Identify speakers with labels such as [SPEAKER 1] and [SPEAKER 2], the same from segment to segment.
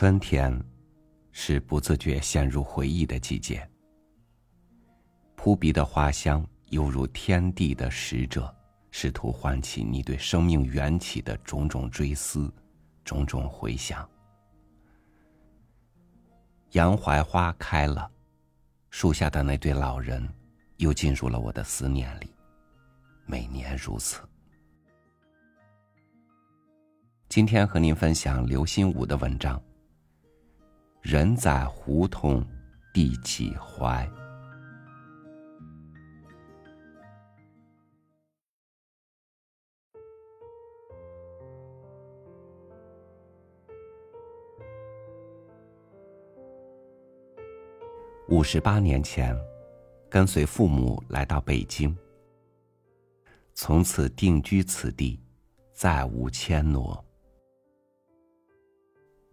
[SPEAKER 1] 春天，是不自觉陷入回忆的季节。扑鼻的花香，犹如天地的使者，试图唤起你对生命缘起的种种追思，种种回想。洋槐花开了，树下的那对老人，又进入了我的思念里。每年如此。今天和您分享刘心武的文章。人在胡同，第几怀？五十八年前，跟随父母来到北京，从此定居此地，再无迁挪。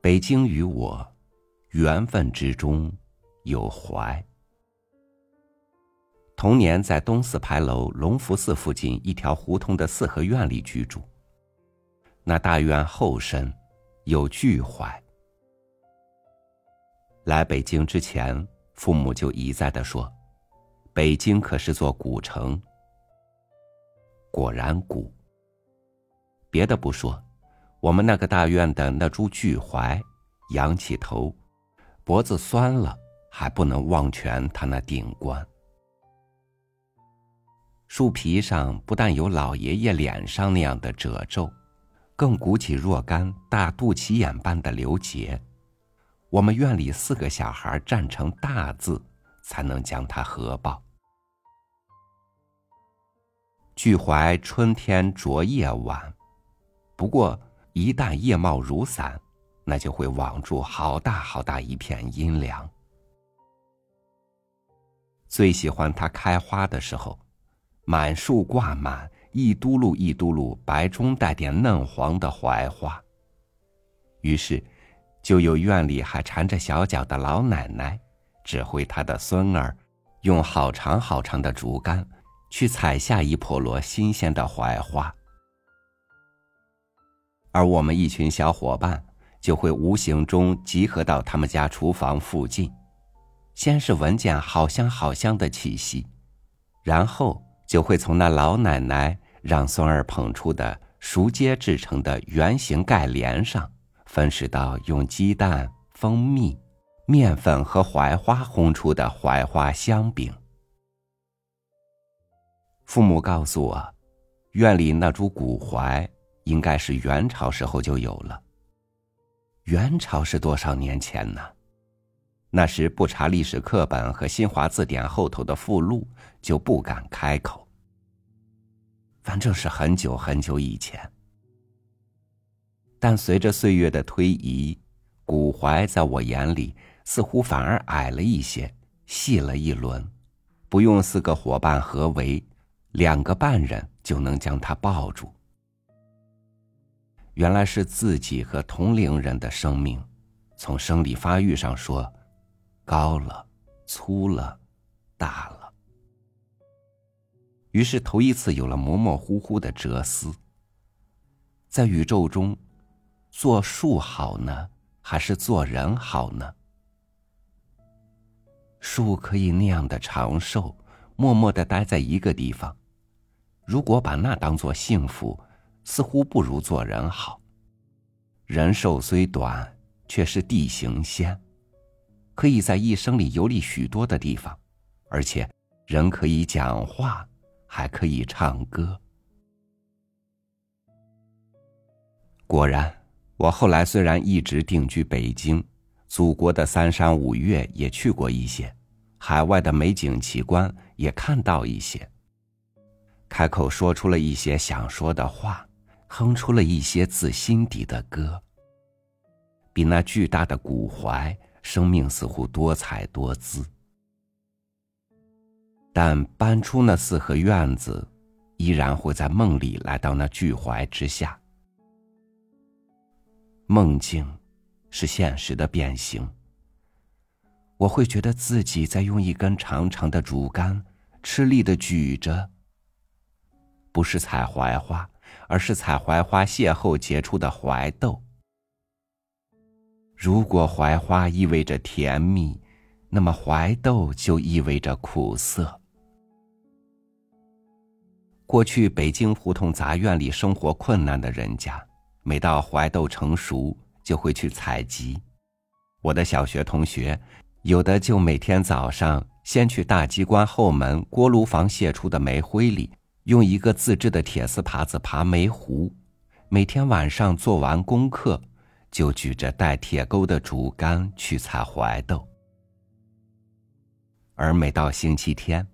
[SPEAKER 1] 北京与我。缘分之中有怀。童年在东四牌楼隆福寺附近一条胡同的四合院里居住。那大院后身有巨槐。来北京之前，父母就一再的说：“北京可是座古城。”果然古。别的不说，我们那个大院的那株巨槐，仰起头。脖子酸了，还不能忘全他那顶冠。树皮上不但有老爷爷脸上那样的褶皱，更鼓起若干大肚脐眼般的瘤结。我们院里四个小孩站成大字，才能将它合抱。巨槐春天着叶晚，不过一旦叶茂如伞。那就会网住好大好大一片阴凉。最喜欢它开花的时候，满树挂满一嘟噜一嘟噜白中带点嫩黄的槐花。于是，就有院里还缠着小脚的老奶奶，指挥他的孙儿，用好长好长的竹竿，去采下一笸箩新鲜的槐花。而我们一群小伙伴。就会无形中集合到他们家厨房附近，先是闻见好香好香的气息，然后就会从那老奶奶让孙儿捧出的熟秸制成的圆形盖帘上，分食到用鸡蛋、蜂蜜、面粉和槐花烘出的槐花香饼。父母告诉我，院里那株古槐应该是元朝时候就有了。元朝是多少年前呢？那时不查历史课本和新华字典后头的附录，就不敢开口。反正是很久很久以前。但随着岁月的推移，古槐在我眼里似乎反而矮了一些，细了一轮，不用四个伙伴合围，两个半人就能将它抱住。原来是自己和同龄人的生命，从生理发育上说，高了、粗了、大了。于是头一次有了模模糊糊的哲思。在宇宙中，做树好呢，还是做人好呢？树可以那样的长寿，默默的待在一个地方。如果把那当做幸福。似乎不如做人好。人寿虽短，却是地行仙，可以在一生里游历许多的地方，而且人可以讲话，还可以唱歌。果然，我后来虽然一直定居北京，祖国的三山五岳也去过一些，海外的美景奇观也看到一些，开口说出了一些想说的话。哼出了一些自心底的歌。比那巨大的古槐，生命似乎多彩多姿。但搬出那四合院子，依然会在梦里来到那巨槐之下。梦境，是现实的变形。我会觉得自己在用一根长长的竹竿，吃力的举着。不是采槐花。而是采槐花邂逅结出的槐豆。如果槐花意味着甜蜜，那么槐豆就意味着苦涩。过去北京胡同杂院里生活困难的人家，每到槐豆成熟，就会去采集。我的小学同学，有的就每天早上先去大机关后门锅炉房泄出的煤灰里，用一个自制的铁丝耙子爬煤糊；每天晚上做完功课，就举着带铁钩的竹竿去采槐豆。而每到星期天，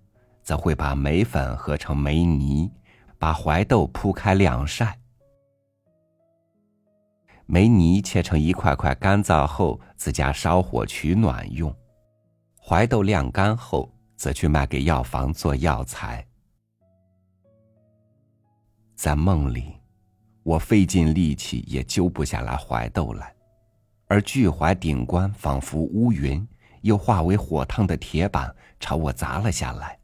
[SPEAKER 1] 则会把煤粉合成煤泥，把槐豆铺开晾晒。煤泥切成一块块，干燥后自家烧火取暖用；槐豆晾干后，则去卖给药房做药材。在梦里，我费尽力气也揪不下来怀豆来，而巨槐顶冠仿佛乌云，又化为火烫的铁板，朝我砸了下来。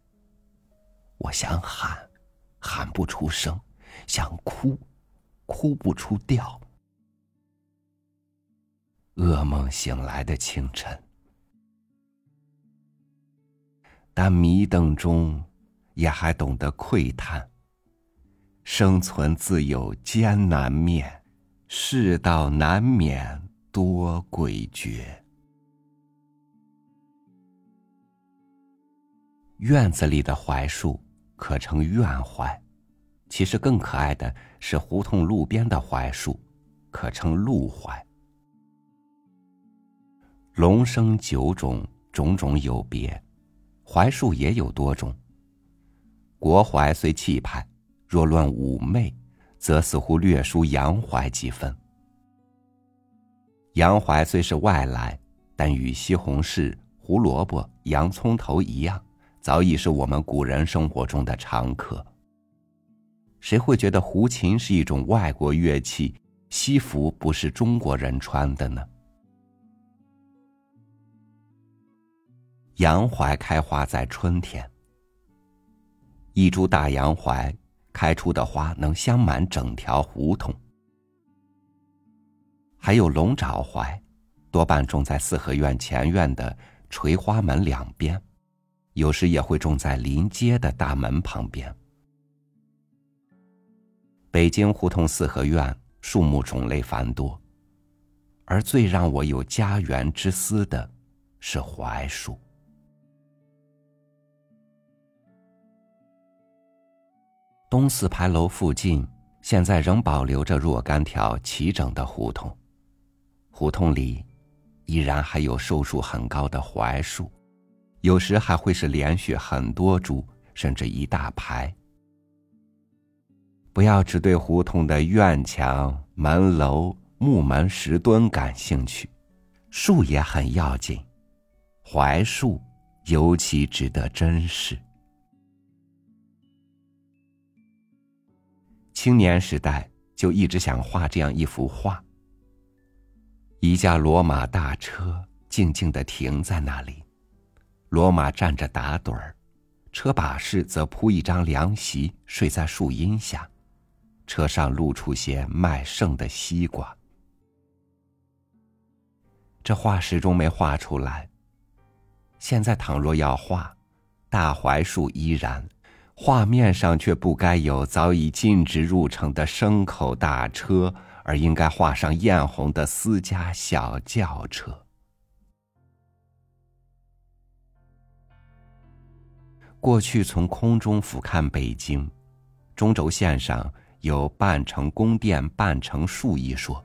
[SPEAKER 1] 我想喊，喊不出声；想哭，哭不出调。噩梦醒来的清晨，但迷瞪中，也还懂得喟叹：生存自有艰难面，世道难免多诡谲。院子里的槐树。可称院槐，其实更可爱的是胡同路边的槐树，可称路槐。龙生九种，种种有别，槐树也有多种。国槐虽气派，若论妩媚，则似乎略输洋槐几分。洋槐虽是外来，但与西红柿、胡萝卜、洋葱头一样。早已是我们古人生活中的常客。谁会觉得胡琴是一种外国乐器，西服不是中国人穿的呢？洋槐开花在春天，一株大洋槐开出的花能香满整条胡同。还有龙爪槐，多半种在四合院前院的垂花门两边。有时也会种在临街的大门旁边。北京胡同四合院树木种类繁多，而最让我有家园之思的，是槐树。东四牌楼附近现在仍保留着若干条齐整的胡同，胡同里依然还有寿数很高的槐树。有时还会是连续很多株，甚至一大排。不要只对胡同的院墙、门楼、木门、石墩感兴趣，树也很要紧，槐树尤其值得珍视。青年时代就一直想画这样一幅画：一架罗马大车静静的停在那里。罗马站着打盹儿，车把式则铺一张凉席，睡在树荫下，车上露出些卖剩的西瓜。这画始终没画出来。现在倘若要画，大槐树依然，画面上却不该有早已禁止入城的牲口大车，而应该画上艳红的私家小轿车。过去从空中俯瞰北京，中轴线上有半城宫殿半城树一说。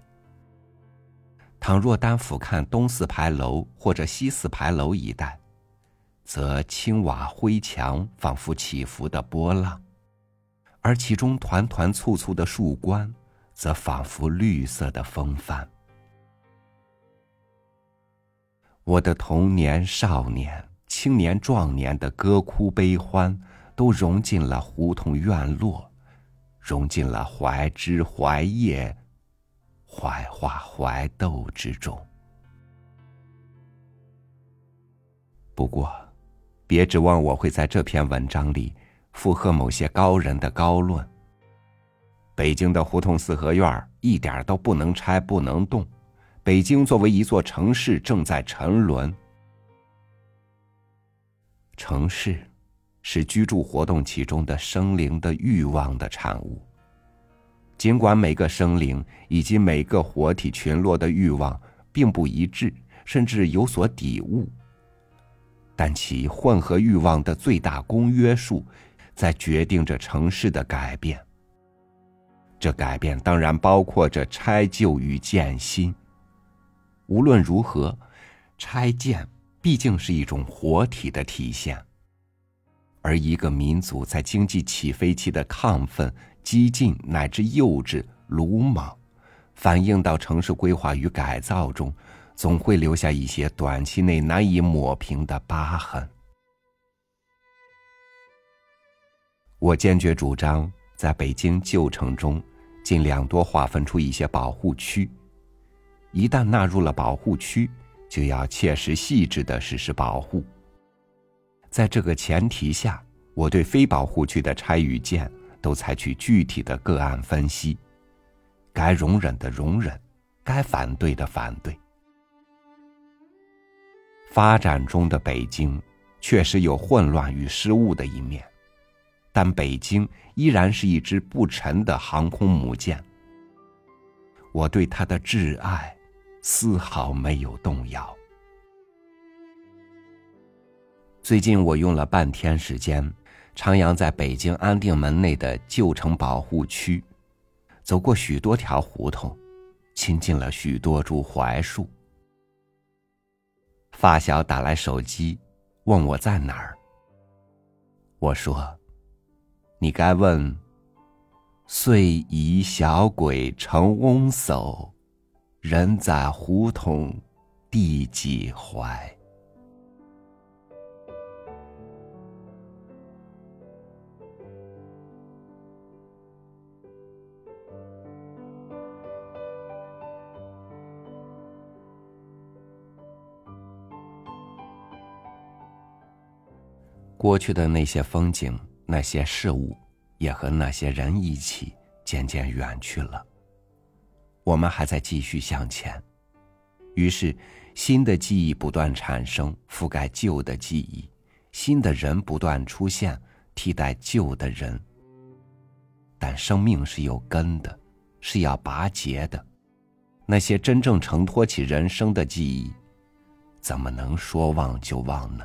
[SPEAKER 1] 倘若单俯瞰东四牌楼或者西四牌楼一带，则青瓦灰墙仿佛起伏的波浪，而其中团团簇簇的树冠，则仿佛绿色的风帆。我的童年少年。青年壮年的歌哭悲欢，都融进了胡同院落，融进了槐枝槐叶、槐花槐豆之中。不过，别指望我会在这篇文章里附和某些高人的高论。北京的胡同四合院一点都不能拆、不能动，北京作为一座城市正在沉沦。城市是居住活动其中的生灵的欲望的产物。尽管每个生灵以及每个活体群落的欲望并不一致，甚至有所抵触，但其混合欲望的最大公约数，在决定着城市的改变。这改变当然包括着拆旧与建新。无论如何，拆建毕竟是一种活体的体现。而一个民族在经济起飞期的亢奋、激进乃至幼稚、鲁莽，反映到城市规划与改造中，总会留下一些短期内难以抹平的疤痕。我坚决主张，在北京旧城中，尽量多划分出一些保护区。一旦纳入了保护区，就要切实细致的实施保护。在这个前提下，我对非保护区的拆与建都采取具体的个案分析，该容忍的容忍，该反对的反对。发展中的北京确实有混乱与失误的一面，但北京依然是一支不沉的航空母舰。我对它的挚爱丝毫没有动摇。最近我用了半天时间，徜徉在北京安定门内的旧城保护区，走过许多条胡同，亲近了许多株槐树。发小打来手机，问我在哪儿。我说：“你该问，岁移小鬼成翁叟，人在胡同第几怀。”过去的那些风景、那些事物，也和那些人一起渐渐远去了。我们还在继续向前，于是新的记忆不断产生，覆盖旧的记忆；新的人不断出现，替代旧的人。但生命是有根的，是要拔节的。那些真正承托起人生的记忆，怎么能说忘就忘呢？